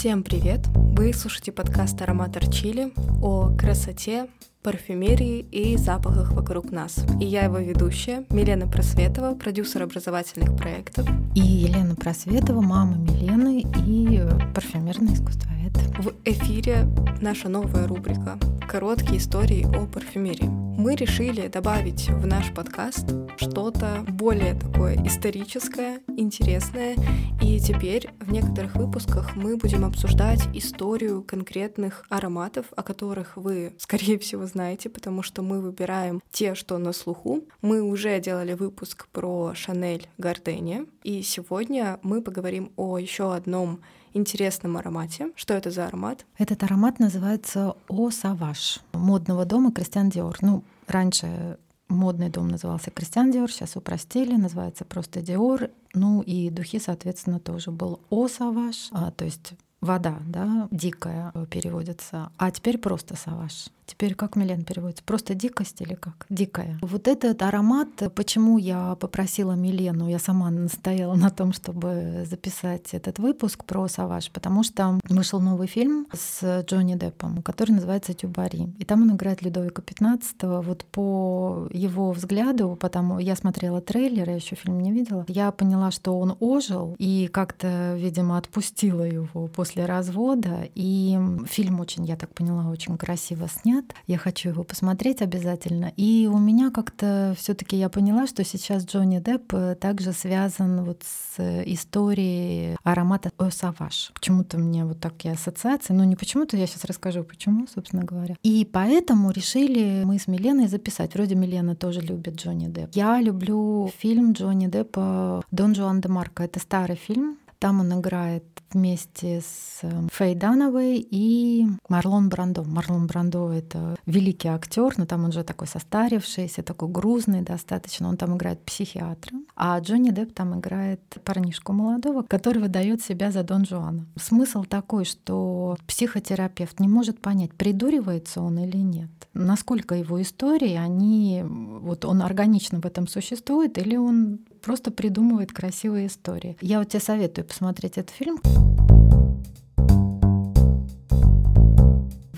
Всем привет! Вы слушаете подкаст «Аромат Чили» о красоте, парфюмерии и запахах вокруг нас. И я его ведущая, Милена Просветова, продюсер образовательных проектов. И Елена Просветова, мама Милены и парфюмерный искусствовед. В эфире наша новая рубрика «Короткие истории о парфюмерии». Мы решили добавить в наш подкаст что-то более такое историческое, интересное, и теперь в некоторых выпусках мы будем обсуждать историю конкретных ароматов, о которых вы, скорее всего, знаете, потому что мы выбираем те, что на слуху. Мы уже делали выпуск про Шанель Гардения, и сегодня мы поговорим о еще одном интересном аромате. Что это за аромат? Этот аромат называется О Саваш модного дома Кристиан Диор. Ну, раньше модный дом назывался Кристиан Диор, сейчас упростили, называется просто Диор. Ну и духи, соответственно, тоже был О Саваш, а, то есть вода, да, дикая переводится, а теперь просто саваш. Теперь как Милен переводится? Просто дикость или как? Дикая. Вот этот аромат, почему я попросила Милену, я сама настояла на том, чтобы записать этот выпуск про Саваш, потому что вышел новый фильм с Джонни Деппом, который называется «Тюбари». И там он играет Людовика XV. Вот по его взгляду, потому я смотрела трейлер, я еще фильм не видела, я поняла, что он ожил и как-то, видимо, отпустила его после развода. И фильм очень, я так поняла, очень красиво снят. Я хочу его посмотреть обязательно. И у меня как-то все таки я поняла, что сейчас Джонни Депп э, также связан вот с историей аромата О Саваш. Почему-то мне вот такие ассоциации. Ну, не почему-то, я сейчас расскажу, почему, собственно говоря. И поэтому решили мы с Миленой записать. Вроде Милена тоже любит Джонни Депп. Я люблю фильм Джонни Деппа «Дон Жуан де Марко». Это старый фильм, там он играет вместе с эм, Фей Дановой и Марлон Брандо. Марлон Брандо — это великий актер, но там он же такой состарившийся, такой грузный достаточно. Он там играет психиатра. А Джонни Депп там играет парнишку молодого, который выдает себя за Дон Жуана. Смысл такой, что психотерапевт не может понять, придуривается он или нет. Насколько его истории, они, вот он органично в этом существует, или он просто придумывает красивые истории. Я вот тебе советую посмотреть этот фильм.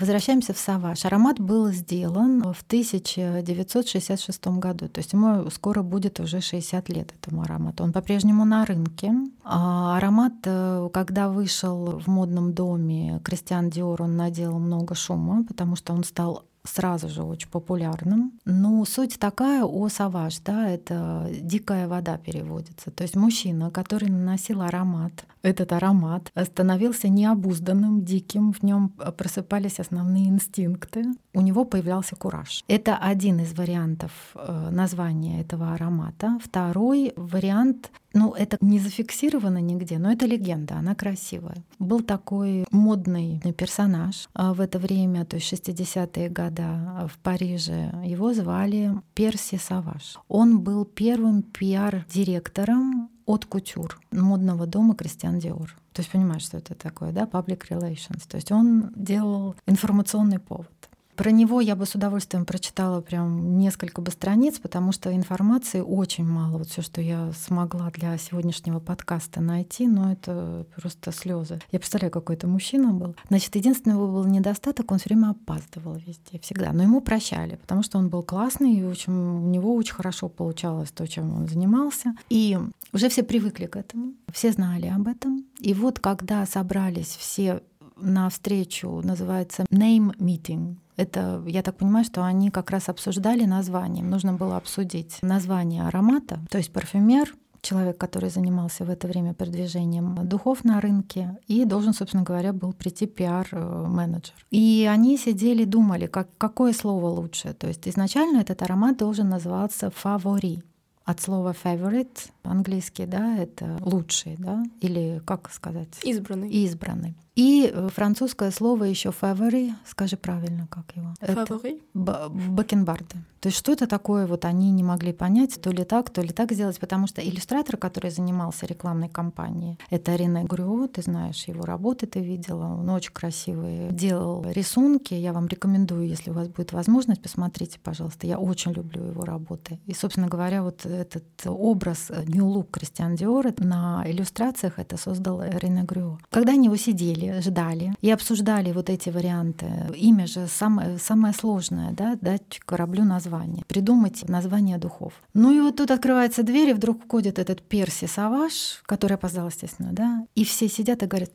Возвращаемся в Саваш. Аромат был сделан в 1966 году, то есть ему скоро будет уже 60 лет этому аромату. Он по-прежнему на рынке. А аромат, э, когда вышел в модном доме Кристиан Диор, он наделал много шума, потому что он стал сразу же очень популярным. Но суть такая о саваж, да, это дикая вода переводится. То есть мужчина, который наносил аромат, этот аромат становился необузданным, диким, в нем просыпались основные инстинкты, у него появлялся кураж. Это один из вариантов э, названия этого аромата. Второй вариант ну, это не зафиксировано нигде, но это легенда, она красивая. Был такой модный персонаж а, в это время, то есть 60-е годы в Париже. Его звали Перси Саваш. Он был первым пиар-директором от кутюр модного дома Кристиан Диор. То есть понимаешь, что это такое, да, public relations. То есть он делал информационный повод. Про него я бы с удовольствием прочитала прям несколько бы страниц, потому что информации очень мало. Вот все, что я смогла для сегодняшнего подкаста найти, но это просто слезы. Я представляю, какой это мужчина был. Значит, единственный его был недостаток, он все время опаздывал везде, всегда. Но ему прощали, потому что он был классный, и очень, у него очень хорошо получалось то, чем он занимался. И уже все привыкли к этому, все знали об этом. И вот когда собрались все на встречу, называется name meeting, это, я так понимаю, что они как раз обсуждали название. нужно было обсудить название аромата, то есть парфюмер, человек, который занимался в это время продвижением духов на рынке, и должен, собственно говоря, был прийти пиар-менеджер. И они сидели, думали, как, какое слово лучше. То есть изначально этот аромат должен называться «фавори», от слова favorite английский, да, это лучший, да, или как сказать? Избранный. Избранный. И э, французское слово еще favori, скажи правильно, как его? Favori? Бакенбарды. То есть что это такое, вот они не могли понять, то ли так, то ли так сделать, потому что иллюстратор, который занимался рекламной кампанией, это Рене Грюо, ты знаешь его работы, ты видела, он очень красивый, делал рисунки, я вам рекомендую, если у вас будет возможность, посмотрите, пожалуйста, я очень люблю его работы. И, собственно говоря, вот этот образ New Look Кристиан Диор на иллюстрациях это создал Рене Грюо. Когда они его сидели, сидели, ждали и обсуждали вот эти варианты. Имя же самое, самое сложное, да, дать кораблю название, придумать название духов. Ну и вот тут открывается дверь, и вдруг входит этот Перси Саваш, который опоздал, естественно, да, и все сидят и говорят,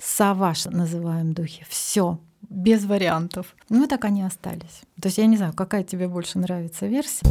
Саваш называем духи. Все, без вариантов. Ну и так они остались. То есть я не знаю, какая тебе больше нравится версия.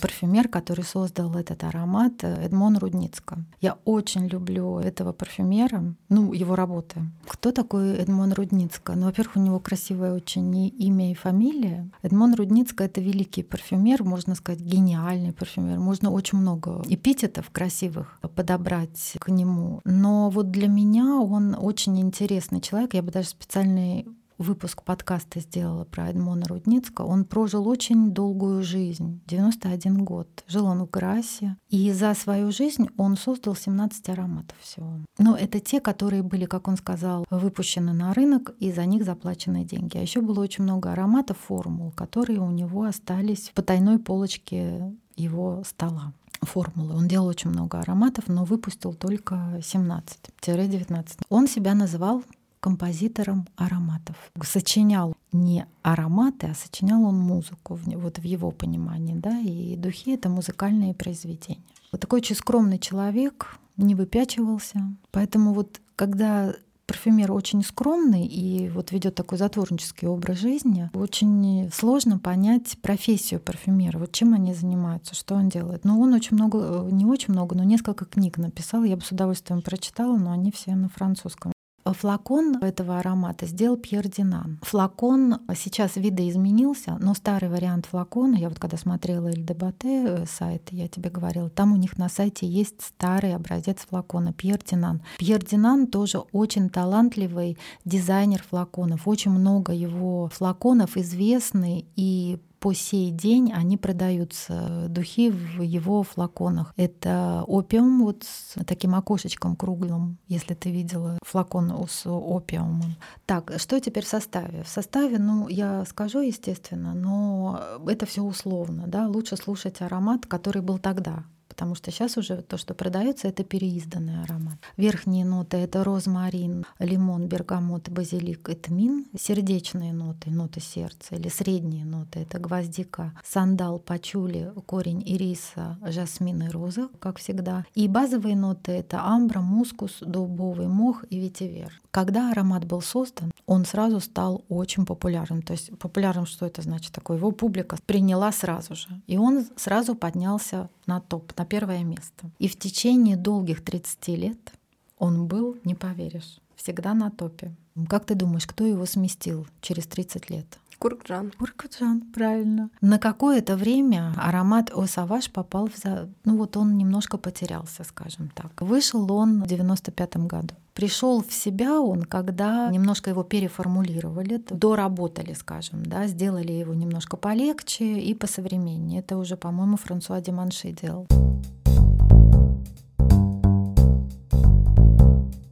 Парфюмер, который создал этот аромат, э, Эдмон Рудницко. Я очень люблю этого парфюмера, ну, его работы. Кто такой Эдмон Рудницко? Ну, во-первых, у него красивое очень имя и фамилия. Эдмон Рудницко — это великий парфюмер, можно сказать, гениальный парфюмер. Можно очень много эпитетов красивых подобрать к нему. Но вот для меня он очень интересный человек. Я бы даже специальный выпуск подкаста сделала про Эдмона Рудницкого. Он прожил очень долгую жизнь, 91 год. Жил он в Грасе. И за свою жизнь он создал 17 ароматов всего. Но это те, которые были, как он сказал, выпущены на рынок, и за них заплачены деньги. А еще было очень много ароматов, формул, которые у него остались в потайной полочке его стола формулы. Он делал очень много ароматов, но выпустил только 17-19. Он себя называл композитором ароматов. Сочинял не ароматы, а сочинял он музыку, вот в его понимании, да, и духи — это музыкальные произведения. Вот такой очень скромный человек, не выпячивался. Поэтому вот когда парфюмер очень скромный и вот ведет такой затворнический образ жизни, очень сложно понять профессию парфюмера, вот чем они занимаются, что он делает. Но он очень много, не очень много, но несколько книг написал, я бы с удовольствием прочитала, но они все на французском. Флакон этого аромата сделал Пьер Динан. Флакон сейчас видоизменился, но старый вариант флакона, я вот когда смотрела Эль Дебате э, сайт, я тебе говорила, там у них на сайте есть старый образец флакона Пьер Динан. Пьер Динан тоже очень талантливый дизайнер флаконов. Очень много его флаконов известны и по сей день они продаются, духи в его флаконах. Это опиум вот с таким окошечком круглым, если ты видела флакон с опиумом. Так, что теперь в составе? В составе, ну, я скажу, естественно, но это все условно, да, лучше слушать аромат, который был тогда, потому что сейчас уже то, что продается, это переизданный аромат. Верхние ноты — это розмарин, лимон, бергамот, базилик и тмин. Сердечные ноты — ноты сердца. Или средние ноты — это гвоздика, сандал, пачули, корень ириса, жасмин и роза, как всегда. И базовые ноты — это амбра, мускус, дубовый мох и ветивер. Когда аромат был создан, он сразу стал очень популярным. То есть популярным, что это значит такое? Его публика приняла сразу же. И он сразу поднялся на топ, на первое место. И в течение долгих 30 лет он был, не поверишь, всегда на топе. Как ты думаешь, кто его сместил через 30 лет? Куркджан. Куркджан, правильно. На какое-то время аромат Осаваш попал в... За... Ну вот он немножко потерялся, скажем так. Вышел он в 95 году. Пришел в себя он, когда немножко его переформулировали, доработали, скажем, да, сделали его немножко полегче и посовременнее. Это уже, по-моему, Франсуа Деманши делал.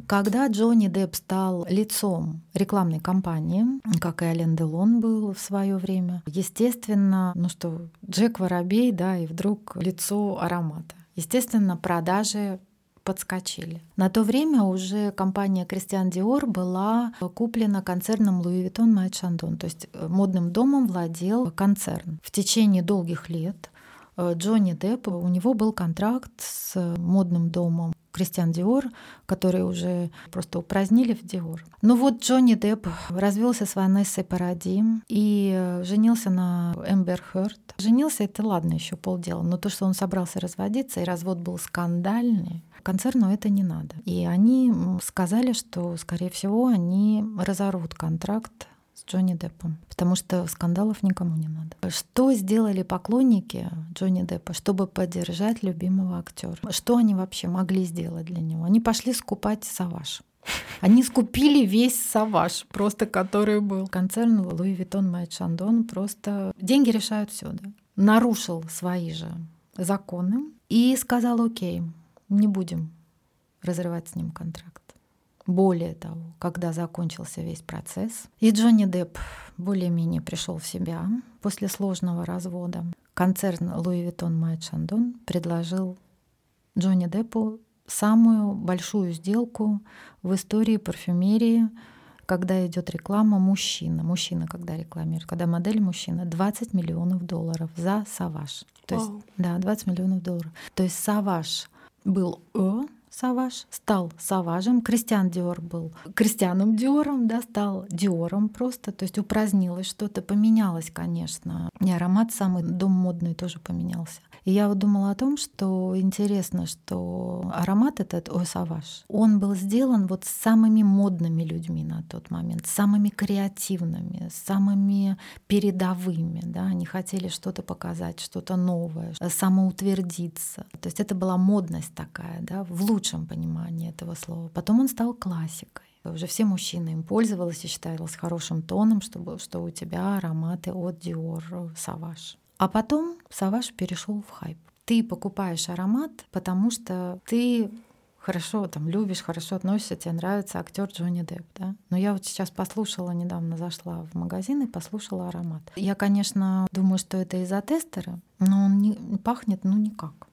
Когда Джонни Депп стал лицом рекламной кампании, как и Ален Делон был в свое время, естественно, ну что, Джек Воробей, да, и вдруг лицо аромата. Естественно, продажи подскочили. На то время уже компания Кристиан Диор была куплена концерном Louis Vuitton Моët Chandon, то есть э, модным домом владел концерн. В течение долгих лет Джонни Депп, у него был контракт с модным домом Кристиан Диор, которые уже просто упразднили в Диор. Но вот Джонни Депп развелся с Ванессой Паради и э, женился на Эмбер Хёрд. Женился это ладно, еще полдела, но то, что он собрался разводиться, и развод был скандальный, концерну это не надо. И они сказали, что, скорее всего, они разорвут контракт Джонни Деппом, потому что скандалов никому не надо. Что сделали поклонники Джонни Деппа, чтобы поддержать любимого актера? Что они вообще могли сделать для него? Они пошли скупать Саваш. Они скупили весь Sauvage, просто который был. Концерн Louis Vuitton Moët Chandon просто... Деньги решают все, да? Нарушил свои же законы и сказал, окей, не будем разрывать с ним контракт. Более того, когда закончился весь процесс, и Джонни Депп более-менее пришел в себя после сложного развода, концерн Louis Vuitton Моët Chandon предложил Джонни Деппу самую большую сделку в истории парфюмерии, когда идет реклама мужчина, мужчина когда рекламирует, когда модель мужчина, 20 миллионов долларов за Саваж. То есть, да, 20 миллионов долларов. То есть Саваж был О, Саваж, стал Саважем, Кристиан Диор был Кристианом Диором, да, стал Диором просто, то есть упразднилось что-то, поменялось, конечно. И аромат самый дом модный тоже поменялся. И я вот думала о том, что интересно, что аромат этот, ой, Саваж, он был сделан вот самыми модными людьми на тот момент, самыми креативными, самыми передовыми, да, они хотели что-то показать, что-то новое, самоутвердиться. То есть это была модность такая, да, в лучшем понимании этого слова. Потом он стал классикой. Уже все мужчины им пользовались и считалось хорошим тоном, чтобы, что у тебя ароматы от Dior Savage. А потом Savage перешел в хайп. Ты покупаешь аромат, потому что ты хорошо там любишь, хорошо относишься, тебе нравится актер Джонни Депп, да. Но я вот сейчас послушала, недавно зашла в магазин и послушала аромат. Я, конечно, думаю, что это из-за тестера, но он не пахнет, ну, никак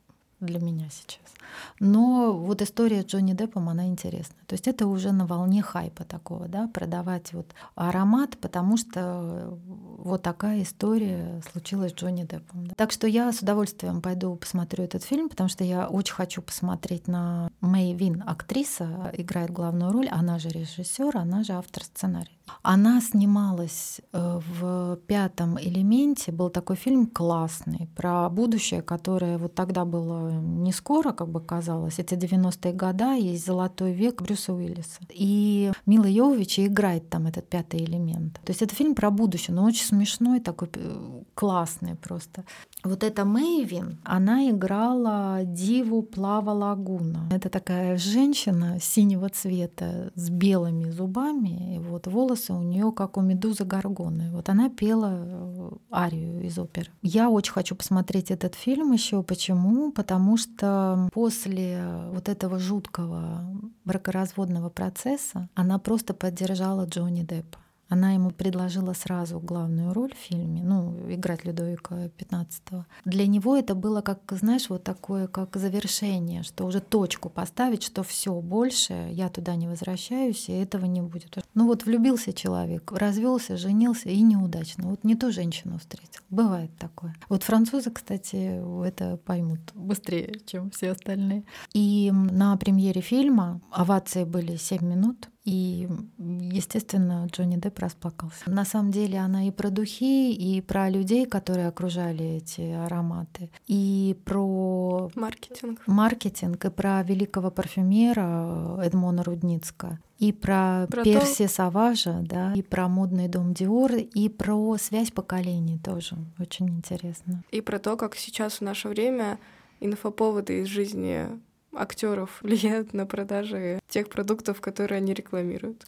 для меня сейчас. Но вот история Джонни Деппом, она интересна. То есть это уже на волне хайпа такого, да, продавать вот аромат, потому что вот такая история случилась с Джонни Деппом. Да. Так что я с удовольствием пойду посмотрю этот фильм, потому что я очень хочу посмотреть на Мэй Вин, актриса, играет главную роль, она же режиссер, она же автор сценария. Она снималась э, в пятом элементе. Был такой фильм классный про будущее, которое вот тогда было не скоро, как бы казалось. Это 90-е годы, есть золотой век Брюса Уиллиса. И Мила Йовович играет там этот пятый элемент. То есть это фильм про будущее, но очень смешной, такой э, классный просто. Вот эта Мэйвин, она играла диву Плава Лагуна. Это такая женщина синего цвета с белыми зубами, и вот волосы у нее как у медузы Гаргоны. Вот она пела арию из оперы. Я очень хочу посмотреть этот фильм еще. Почему? Потому что после вот этого жуткого бракоразводного процесса она просто поддержала Джонни Деппа. Она ему предложила сразу главную роль в фильме, ну, играть Людовика XV. Для него это было как, знаешь, вот такое, как завершение, что уже точку поставить, что все больше, я туда не возвращаюсь, и этого не будет. Ну вот влюбился человек, развелся, женился и неудачно. Вот не ту женщину встретил. Бывает такое. Вот французы, кстати, это поймут быстрее, чем все остальные. И на премьере фильма овации были 7 минут. И, естественно, Джонни Депп расплакался. На самом деле она и про духи, и про людей, которые окружали эти ароматы, и про маркетинг, маркетинг и про великого парфюмера Эдмона Рудницка, и про, про Перси то... Саважа, да, и про модный дом Диор, и про связь поколений тоже очень интересно. И про то, как сейчас в наше время инфоповоды из жизни актеров влияют на продажи тех продуктов, которые они рекламируют.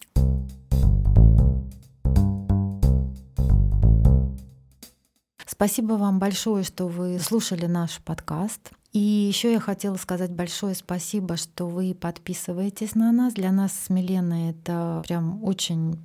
Спасибо вам большое, что вы слушали наш подкаст. И еще я хотела сказать большое спасибо, что вы подписываетесь на нас. Для нас с Миленой это прям очень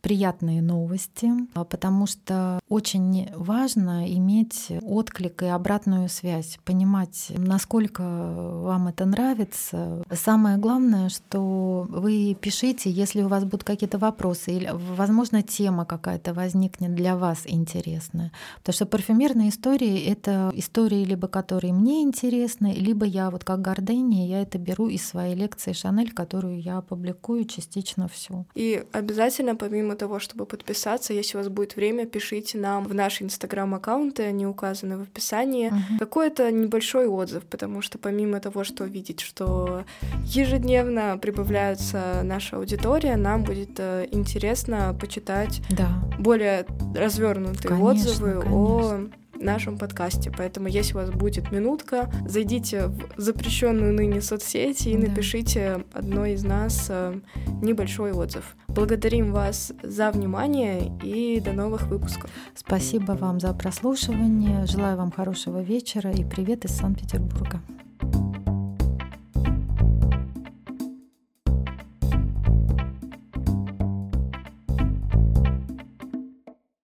приятные новости, а, потому что очень важно иметь отклик и обратную связь, понимать, насколько вам это нравится. Самое главное, что вы пишите, если у вас будут какие-то вопросы или, возможно, тема какая-то возникнет для вас интересная. Потому что парфюмерные истории — это истории, либо которые мне интересны, либо я вот как гордыня, я это беру из своей лекции Шанель, которую я публикую частично всю. И обязательно, помимо помимо того, чтобы подписаться, если у вас будет время, пишите нам в наши инстаграм-аккаунты, они указаны в описании, uh-huh. какой-то небольшой отзыв, потому что помимо того, что видеть, что ежедневно прибавляется наша аудитория, нам будет э, интересно почитать да. более развернутые конечно, отзывы конечно. о нашем подкасте. Поэтому, если у вас будет минутка, зайдите в запрещенную ныне соцсети и да. напишите одной из нас э, небольшой отзыв. Благодарим вас за внимание и до новых выпусков. Спасибо вам за прослушивание. Желаю вам хорошего вечера и привет из Санкт-Петербурга.